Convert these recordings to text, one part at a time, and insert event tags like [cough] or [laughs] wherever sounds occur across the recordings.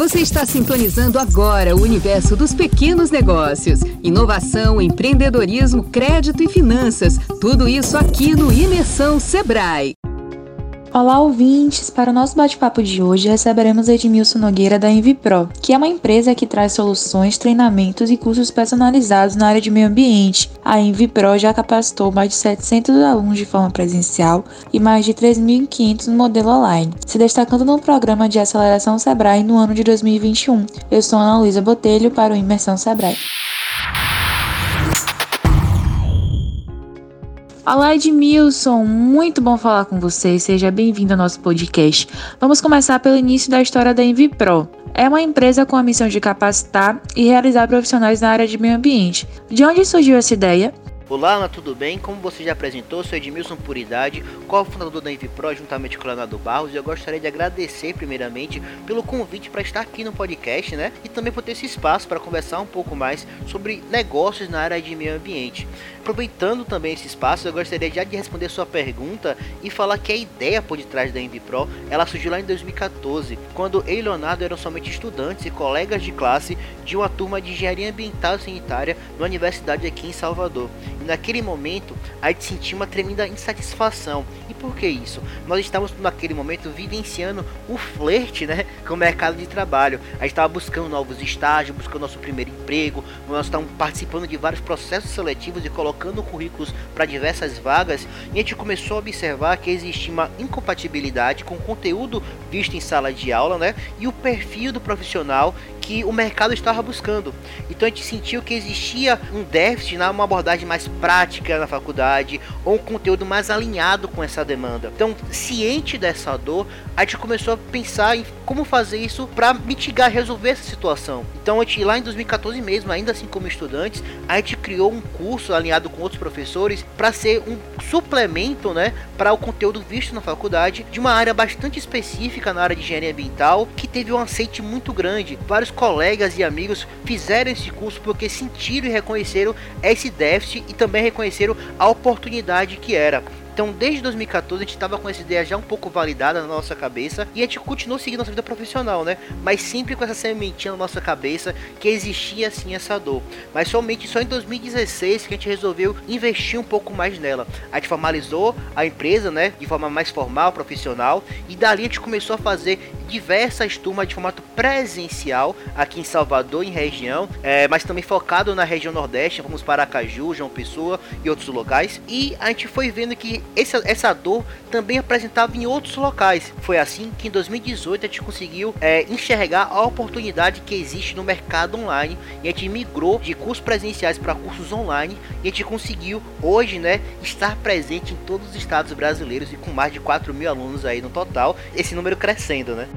Você está sintonizando agora o universo dos pequenos negócios. Inovação, empreendedorismo, crédito e finanças. Tudo isso aqui no Imersão Sebrae. Olá, ouvintes! Para o nosso bate-papo de hoje, receberemos Edmilson Nogueira da Envipro, que é uma empresa que traz soluções, treinamentos e cursos personalizados na área de meio ambiente. A Envipro já capacitou mais de 700 alunos de forma presencial e mais de 3.500 no modelo online, se destacando no programa de aceleração Sebrae no ano de 2021. Eu sou Ana Luísa Botelho para o Imersão Sebrae. Olá, Edmilson, muito bom falar com você. Seja bem-vindo ao nosso podcast. Vamos começar pelo início da história da Envipro. É uma empresa com a missão de capacitar e realizar profissionais na área de meio ambiente. De onde surgiu essa ideia? Olá, Ana, tudo bem? Como você já apresentou, sou Edmilson Puridade, co-fundador da Envipro juntamente com o Leonardo Barros, e eu gostaria de agradecer primeiramente pelo convite para estar aqui no podcast, né? E também por ter esse espaço para conversar um pouco mais sobre negócios na área de meio ambiente. Aproveitando também esse espaço, eu gostaria já de responder sua pergunta e falar que a ideia por detrás da Envipro, ela surgiu lá em 2014, quando eu e Leonardo eram somente estudantes e colegas de classe de uma turma de engenharia ambiental e sanitária na universidade aqui em Salvador. E naquele momento, a gente sentiu uma tremenda insatisfação. E por que isso? Nós estávamos naquele momento vivenciando o flerte né, [laughs] com o mercado de trabalho. A gente estava buscando novos estágios, buscando nosso primeiro emprego, nós estávamos participando de vários processos seletivos e colocando currículos para diversas vagas. E a gente começou a observar que existia uma incompatibilidade com o conteúdo visto em sala de aula né, e o perfil do profissional que o mercado estava buscando. Então a gente sentiu que existia um déficit na uma abordagem mais prática na faculdade ou um conteúdo mais alinhado com essa demanda. Então, ciente dessa dor, a gente começou a pensar em como fazer isso para mitigar, resolver essa situação. Então, a gente lá em 2014 mesmo, ainda assim como estudantes, a gente criou um curso alinhado com outros professores para ser um suplemento, né, para o conteúdo visto na faculdade de uma área bastante específica na área de engenharia ambiental que teve um aceite muito grande. Vários colegas e amigos fizeram esse curso porque sentiram e reconheceram esse déficit e também reconheceram a oportunidade que era. Então, desde 2014, a gente estava com essa ideia já um pouco validada na nossa cabeça e a gente continuou seguindo nossa vida profissional, né? Mas sempre com essa sementinha na nossa cabeça que existia assim essa dor. Mas somente só em 2016 que a gente resolveu investir um pouco mais nela. A gente formalizou a empresa, né? De forma mais formal, profissional, e dali a gente começou a fazer diversas turmas de formato presencial aqui em Salvador, em região, é, mas também focado na região Nordeste, vamos para Acaju, João Pessoa e outros locais. E a gente foi vendo que essa, essa dor também apresentava em outros locais. Foi assim que em 2018 a gente conseguiu é, enxergar a oportunidade que existe no mercado online e a gente migrou de cursos presenciais para cursos online e a gente conseguiu hoje, né, estar presente em todos os estados brasileiros e com mais de 4 mil alunos aí no total, esse número crescendo, né?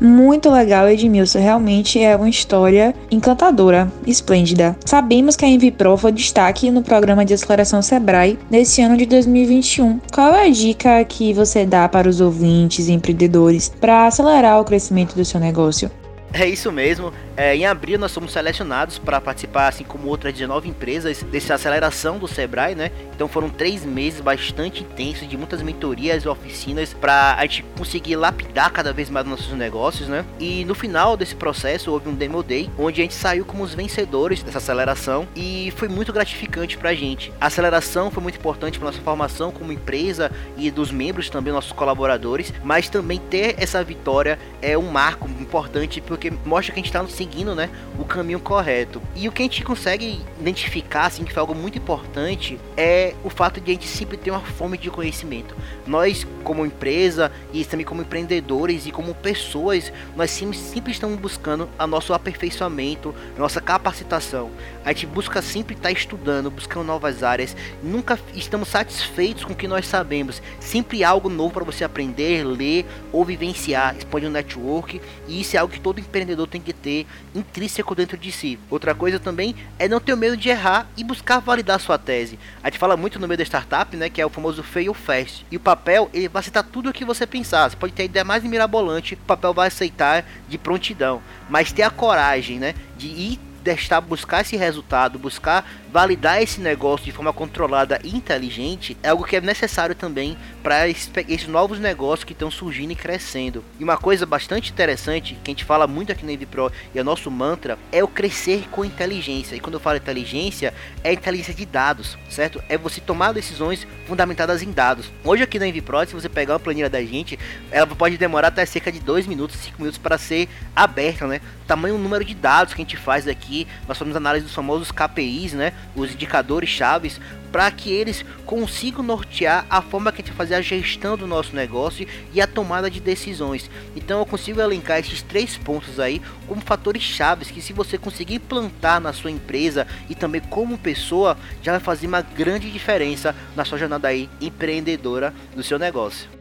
Muito legal, Edmilson. Realmente é uma história encantadora, esplêndida. Sabemos que a Envipro foi destaque no programa de aceleração Sebrae nesse ano de 2021. Qual é a dica que você dá para os ouvintes e empreendedores para acelerar o crescimento do seu negócio? É isso mesmo. É, em abril nós fomos selecionados para participar, assim como outras 19 empresas, dessa aceleração do Sebrae, né? Então foram três meses bastante intensos de muitas mentorias e oficinas para a gente conseguir lapidar cada vez mais nossos negócios, né? E no final desse processo houve um demo day onde a gente saiu como os vencedores dessa aceleração e foi muito gratificante para a gente. A aceleração foi muito importante para nossa formação como empresa e dos membros também nossos colaboradores, mas também ter essa vitória é um marco importante porque mostra que a gente está seguindo, né, o caminho correto. E o que a gente consegue identificar, assim, que foi algo muito importante, é o fato de a gente sempre ter uma fome de conhecimento. Nós, como empresa e também como empreendedores e como pessoas, nós sempre, sempre estamos buscando a nosso aperfeiçoamento, nossa capacitação. A gente busca sempre estar estudando, buscando novas áreas. Nunca estamos satisfeitos com o que nós sabemos. Sempre há algo novo para você aprender, ler ou vivenciar. Expande o network e isso é algo que todo empreendedor tem que ter intrínseco dentro de si. Outra coisa também é não ter medo de errar e buscar validar sua tese. A gente fala muito no meio da startup, né, que é o famoso fail fast. E o papel, ele vai aceitar tudo o que você pensar. Você pode ter a ideia mais mirabolante, o papel vai aceitar de prontidão. Mas ter a coragem, né, de ir deixar buscar esse resultado, buscar validar esse negócio de forma controlada e inteligente, é algo que é necessário também para esses novos negócios que estão surgindo e crescendo. E uma coisa bastante interessante, que a gente fala muito aqui na EVPro e é nosso mantra, é o crescer com inteligência. E quando eu falo inteligência, é inteligência de dados, certo? É você tomar decisões fundamentadas em dados. Hoje aqui na EVPro, se você pegar uma planilha da gente, ela pode demorar até cerca de 2 minutos, 5 minutos para ser aberta, né? Tamanho número de dados que a gente faz aqui, nós fazemos análise dos famosos KPIs, né? Os indicadores chaves para que eles consigam nortear a forma que a gente vai fazer a gestão do nosso negócio e a tomada de decisões. Então eu consigo elencar esses três pontos aí como fatores chaves que se você conseguir implantar na sua empresa e também como pessoa, já vai fazer uma grande diferença na sua jornada aí empreendedora do seu negócio.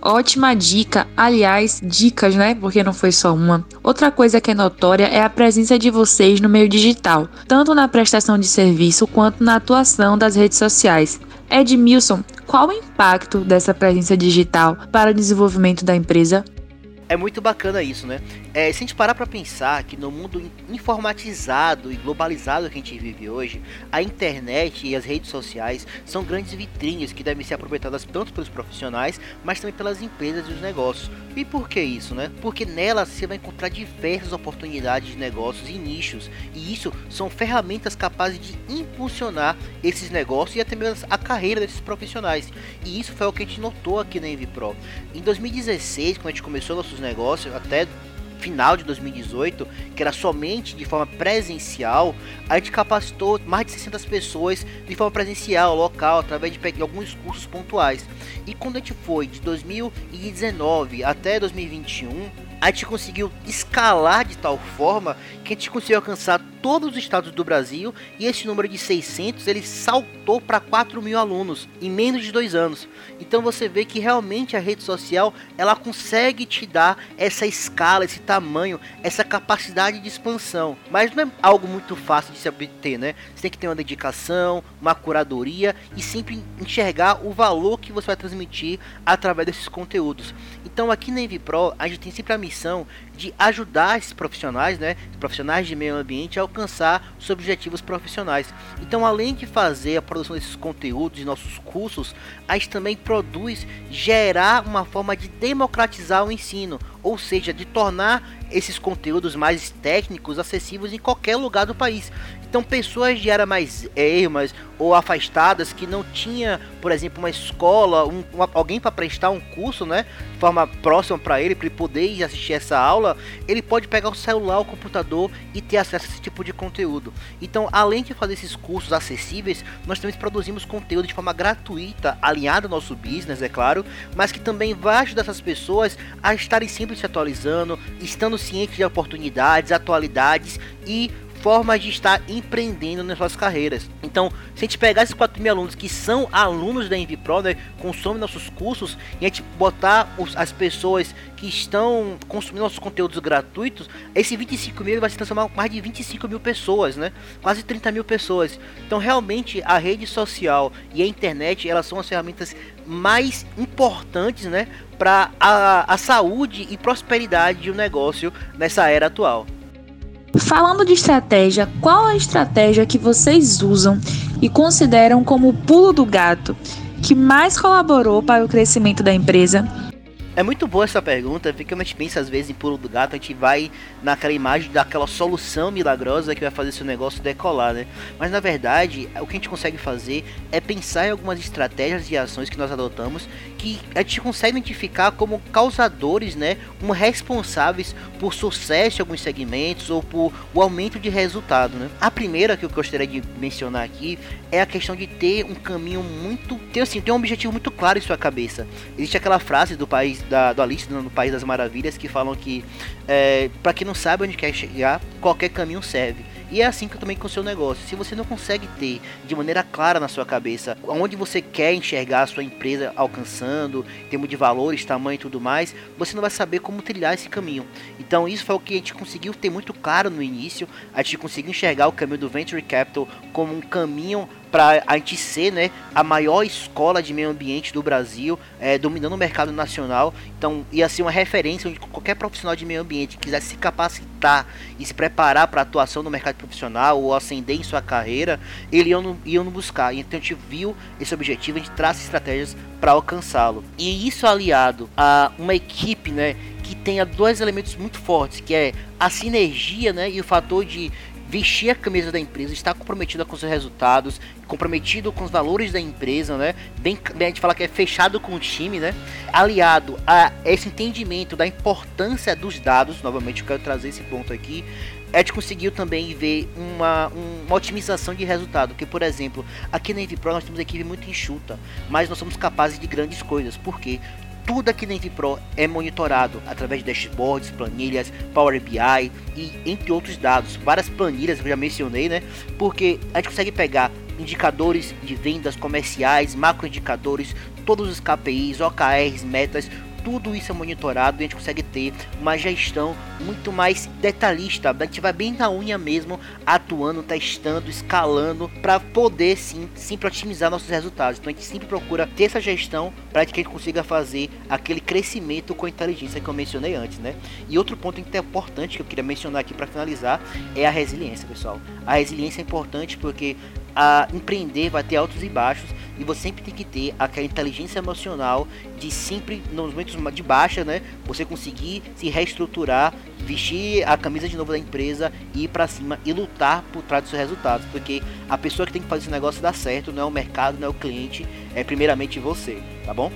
Ótima dica, aliás, dicas, né? Porque não foi só uma. Outra coisa que é notória é a presença de vocês no meio digital, tanto na prestação de serviço quanto na atuação das redes sociais. Edmilson, qual o impacto dessa presença digital para o desenvolvimento da empresa? é muito bacana isso, né? É, se a gente parar para pensar que no mundo informatizado e globalizado que a gente vive hoje, a internet e as redes sociais são grandes vitrines que devem ser aproveitadas tanto pelos profissionais, mas também pelas empresas e os negócios. E por que isso, né? Porque nelas você vai encontrar diversas oportunidades de negócios e nichos, e isso são ferramentas capazes de impulsionar esses negócios e até mesmo a carreira desses profissionais. E isso foi o que a gente notou aqui na Pro. Em 2016, quando a gente começou nossos negócios, até final de 2018, que era somente de forma presencial, a gente capacitou mais de 600 pessoas de forma presencial, local, através de alguns cursos pontuais. E quando a gente foi de 2019 até 2021, a gente conseguiu escalar de tal forma que a gente conseguiu alcançar todos os estados do Brasil e esse número de 600 ele saltou para 4 mil alunos em menos de dois anos. Então você vê que realmente a rede social ela consegue te dar essa escala, esse tamanho, essa capacidade de expansão. Mas não é algo muito fácil de se obter, né? Você tem que ter uma dedicação, uma curadoria e sempre enxergar o valor que você vai transmitir através desses conteúdos. Então aqui na Pro a gente tem sempre a missão de ajudar esses profissionais, né, profissionais de meio ambiente a alcançar seus objetivos profissionais. Então, além de fazer a produção desses conteúdos de nossos cursos, a gente também produz gerar uma forma de democratizar o ensino, ou seja, de tornar esses conteúdos mais técnicos acessíveis em qualquer lugar do país. Então, pessoas de áreas mais ermas ou afastadas que não tinha, por exemplo, uma escola, um, uma, alguém para prestar um curso, né, de forma próxima para ele, para ele poder assistir essa aula, ele pode pegar o celular, o computador e ter acesso a esse tipo de conteúdo. Então, além de fazer esses cursos acessíveis, nós também produzimos conteúdo de forma gratuita, alinhado ao nosso business, é claro, mas que também vai ajudar essas pessoas a estarem sempre se atualizando, estando cientes de oportunidades, atualidades e de estar empreendendo nas suas carreiras. Então, se a gente pegar esses 4 mil alunos que são alunos da Pro, né, consomem nossos cursos, e a gente botar os, as pessoas que estão consumindo nossos conteúdos gratuitos, esse 25 mil vai se transformar em mais de 25 mil pessoas, né? Quase 30 mil pessoas. Então, realmente, a rede social e a internet, elas são as ferramentas mais importantes, né? Para a, a saúde e prosperidade de um negócio nessa era atual. Falando de estratégia, qual a estratégia que vocês usam e consideram como o pulo do gato que mais colaborou para o crescimento da empresa? É muito boa essa pergunta, porque a gente pensa às vezes em pulo do gato, a gente vai naquela imagem daquela solução milagrosa que vai fazer seu negócio decolar, né? Mas na verdade, o que a gente consegue fazer é pensar em algumas estratégias e ações que nós adotamos que a gente consegue identificar como causadores, né? Como responsáveis por sucesso em alguns segmentos ou por o aumento de resultado, né? A primeira que eu gostaria de mencionar aqui é a questão de ter um caminho muito, ter assim, ter um objetivo muito claro em sua cabeça. Existe aquela frase do país da, do Alice no País das Maravilhas que falam que, é, para quem não sabe onde quer chegar, qualquer caminho serve. E é assim que também com o seu negócio. Se você não consegue ter de maneira clara na sua cabeça onde você quer enxergar a sua empresa alcançando, em termos de valores, tamanho e tudo mais, você não vai saber como trilhar esse caminho. Então isso foi o que a gente conseguiu ter muito claro no início. A gente conseguiu enxergar o caminho do Venture Capital como um caminho para a gente ser né, a maior escola de meio ambiente do Brasil, é, dominando o mercado nacional. Então ia ser uma referência onde qualquer profissional de meio ambiente quisesse se capacitar e se preparar para atuação no mercado profissional ou ascender em sua carreira, ele ia no, ia no buscar. Então a gente viu esse objetivo, a gente traça estratégias para alcançá-lo. E isso aliado a uma equipe né, que tenha dois elementos muito fortes, que é a sinergia né, e o fator de vestir a camisa da empresa, estar comprometido com os resultados, comprometido com os valores da empresa, né? Bem, a gente fala que é fechado com o time, né? Aliado a esse entendimento da importância dos dados, novamente eu quero trazer esse ponto aqui, a gente conseguiu também ver uma, uma otimização de resultado. Que, por exemplo, aqui na Envipro nós temos equipe muito enxuta, mas nós somos capazes de grandes coisas. Por quê? Tudo aqui na Pro é monitorado através de dashboards, planilhas, Power BI e entre outros dados, várias planilhas que eu já mencionei, né? Porque a gente consegue pegar indicadores de vendas comerciais, macroindicadores, todos os KPIs, OKRs, metas, tudo isso é monitorado e a gente consegue ter uma gestão muito mais detalhista. A gente vai bem na unha mesmo, atuando, testando, escalando para poder sim sempre otimizar nossos resultados. Então a gente sempre procura ter essa gestão para que a gente consiga fazer aquele crescimento com inteligência que eu mencionei antes, né? E outro ponto importante que eu queria mencionar aqui para finalizar é a resiliência, pessoal. A resiliência é importante porque a empreender vai ter altos e baixos e você sempre tem que ter aquela inteligência emocional de sempre nos momentos de baixa, né, você conseguir se reestruturar, vestir a camisa de novo da empresa e ir para cima e lutar por trás dos seus resultados, porque a pessoa que tem que fazer esse negócio dar certo não é o mercado, não é o cliente, é primeiramente você, tá bom?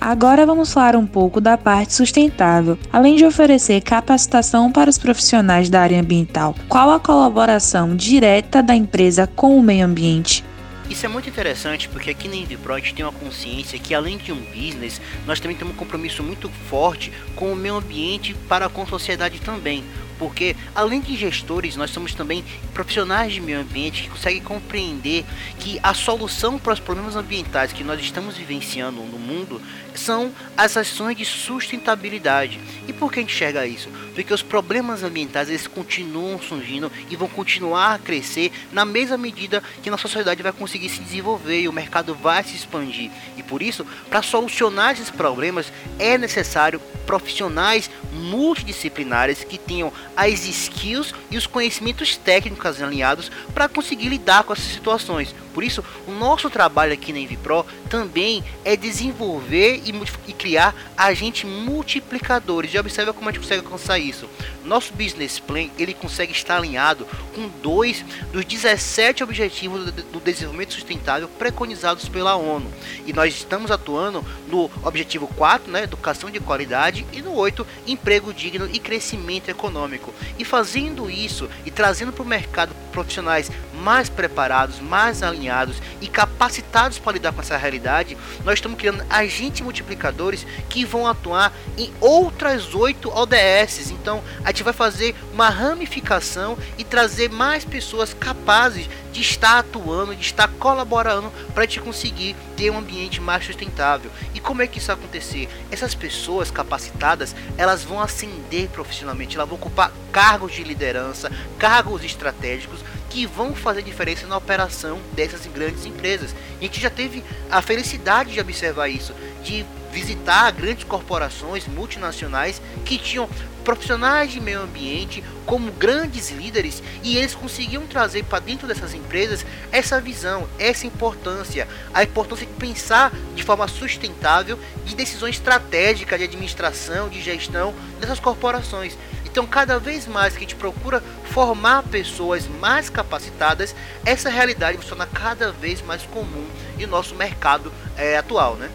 Agora vamos falar um pouco da parte sustentável. Além de oferecer capacitação para os profissionais da área ambiental, qual a colaboração direta da empresa com o meio ambiente? Isso é muito interessante porque aqui na gente tem uma consciência que além de um business, nós também temos um compromisso muito forte com o meio ambiente para com a sociedade também porque além de gestores, nós somos também profissionais de meio ambiente que conseguem compreender que a solução para os problemas ambientais que nós estamos vivenciando no mundo são as ações de sustentabilidade. E por que enxerga isso? Porque os problemas ambientais eles continuam surgindo e vão continuar a crescer na mesma medida que nossa sociedade vai conseguir se desenvolver e o mercado vai se expandir. E por isso, para solucionar esses problemas, é necessário profissionais multidisciplinares que tenham as skills e os conhecimentos técnicos alinhados para conseguir lidar com essas situações. Por isso, o nosso trabalho aqui na Envipro também é desenvolver e, e criar agentes multiplicadores. E observa como a gente consegue alcançar isso. Nosso business plan ele consegue estar alinhado com dois dos 17 objetivos do desenvolvimento sustentável preconizados pela ONU. E nós estamos atuando no objetivo 4, né, educação de qualidade, e no 8, emprego digno e crescimento econômico. E fazendo isso e trazendo para o mercado profissionais mais preparados, mais alinhados e capacitados para lidar com essa realidade, nós estamos criando agentes multiplicadores que vão atuar em outras oito ODS. Então, a gente vai fazer uma ramificação e trazer mais pessoas capazes de estar atuando, de estar colaborando para gente conseguir ter um ambiente mais sustentável. E como é que isso vai acontecer? Essas pessoas capacitadas, elas vão ascender profissionalmente, elas vão ocupar cargos de liderança, cargos estratégicos que vão fazer diferença na operação dessas grandes empresas. A gente já teve a felicidade de observar isso, de visitar grandes corporações multinacionais que tinham profissionais de meio ambiente como grandes líderes e eles conseguiam trazer para dentro dessas empresas essa visão, essa importância, a importância de pensar de forma sustentável de decisões estratégicas de administração, de gestão dessas corporações. Então, cada vez mais que a gente procura formar pessoas mais capacitadas, essa realidade torna cada vez mais comum em nosso mercado é, atual, né?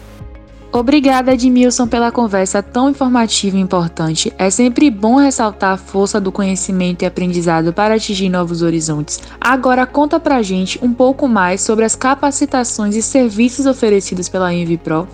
Obrigada, Edmilson, pela conversa tão informativa e importante. É sempre bom ressaltar a força do conhecimento e aprendizado para atingir novos horizontes. Agora, conta pra gente um pouco mais sobre as capacitações e serviços oferecidos pela Envipro.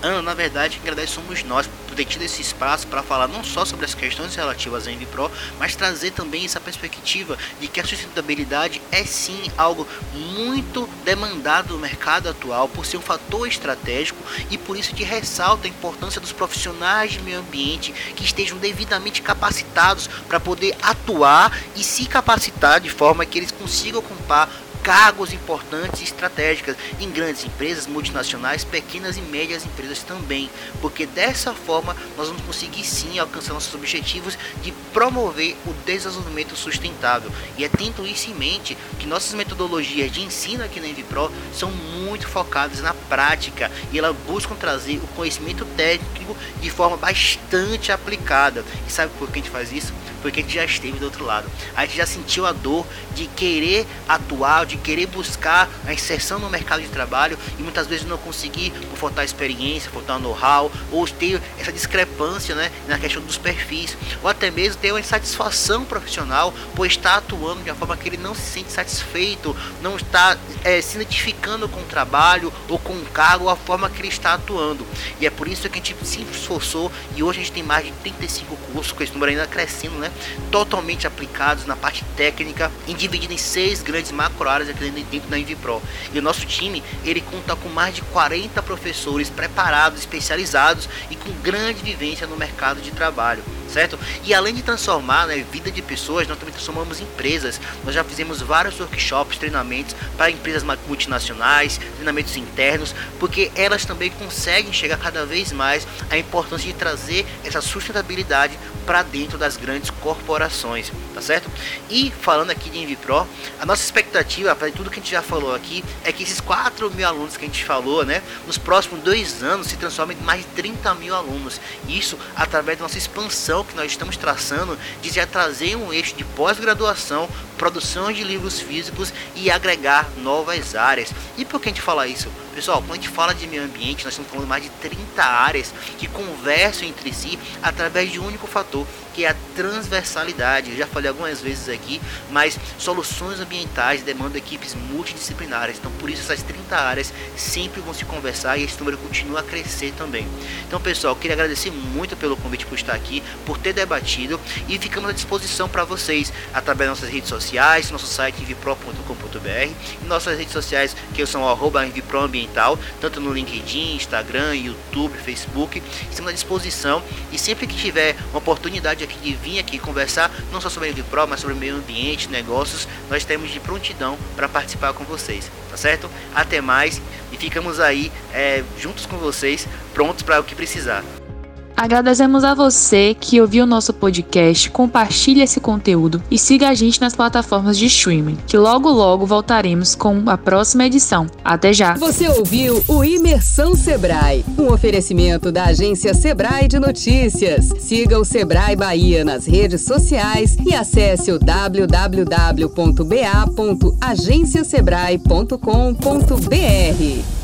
Ana, na verdade, quem agradece somos nós ter tido esse espaço para falar não só sobre as questões relativas à Envipro, mas trazer também essa perspectiva de que a sustentabilidade é sim algo muito demandado no mercado atual por ser um fator estratégico e por isso que ressalta a importância dos profissionais de meio ambiente que estejam devidamente capacitados para poder atuar e se capacitar de forma que eles consigam ocupar cargos importantes e estratégicas em grandes empresas multinacionais, pequenas e médias empresas também, porque dessa forma nós vamos conseguir sim alcançar nossos objetivos de promover o desenvolvimento sustentável. E é tendo isso em mente que nossas metodologias de ensino aqui na Envipro são muito focadas na prática e elas buscam trazer o conhecimento técnico de forma bastante aplicada. E sabe por que a gente faz isso? porque a gente já esteve do outro lado. A gente já sentiu a dor de querer atuar, de querer buscar a inserção no mercado de trabalho e muitas vezes não conseguir por faltar experiência, faltar know-how, ou ter essa discrepância né, na questão dos perfis, ou até mesmo ter uma insatisfação profissional por estar atuando de uma forma que ele não se sente satisfeito, não está é, se identificando com o trabalho ou com o cargo, ou a forma que ele está atuando. E é por isso que a gente se esforçou e hoje a gente tem mais de 35 cursos, com esse número ainda crescendo, né? totalmente aplicados na parte técnica dividido em seis grandes macro áreas aqui dentro da Invipro. E o nosso time, ele conta com mais de 40 professores preparados, especializados e com grande vivência no mercado de trabalho certo? E além de transformar né, vida de pessoas, nós também transformamos empresas. Nós já fizemos vários workshops, treinamentos para empresas multinacionais, treinamentos internos, porque elas também conseguem chegar cada vez mais à importância de trazer essa sustentabilidade para dentro das grandes corporações, tá certo? E falando aqui de Envipro, a nossa expectativa, para tudo que a gente já falou aqui, é que esses 4 mil alunos que a gente falou, né, nos próximos dois anos se transformem em mais de 30 mil alunos. Isso através da nossa expansão que nós estamos traçando de já trazer um eixo de pós-graduação, produção de livros físicos e agregar novas áreas. E por que a gente fala isso? Pessoal, quando a gente fala de meio ambiente, nós estamos falando mais de 30 áreas que conversam entre si através de um único fator, que é a transversalidade. Eu já falei algumas vezes aqui, mas soluções ambientais demandam equipes multidisciplinares. Então, por isso, essas 30 áreas sempre vão se conversar e esse número continua a crescer também. Então, pessoal, queria agradecer muito pelo convite por estar aqui, por ter debatido e ficamos à disposição para vocês através das nossas redes sociais, nosso site vipro.com.br e nossas redes sociais que são arroba Ambiental, tanto no LinkedIn, Instagram, YouTube, Facebook. Estamos à disposição e sempre que tiver uma oportunidade aqui de vir aqui conversar, não só sobre a Pro, mas sobre o meio ambiente, negócios, nós temos de prontidão para participar com vocês, tá certo? Até mais e ficamos aí é, juntos com vocês, prontos para o que precisar. Agradecemos a você que ouviu o nosso podcast, compartilhe esse conteúdo e siga a gente nas plataformas de streaming, que logo logo voltaremos com a próxima edição. Até já! Você ouviu o Imersão Sebrae, um oferecimento da agência Sebrae de Notícias. Siga o Sebrae Bahia nas redes sociais e acesse o www.ba.agenciasebrae.com.br.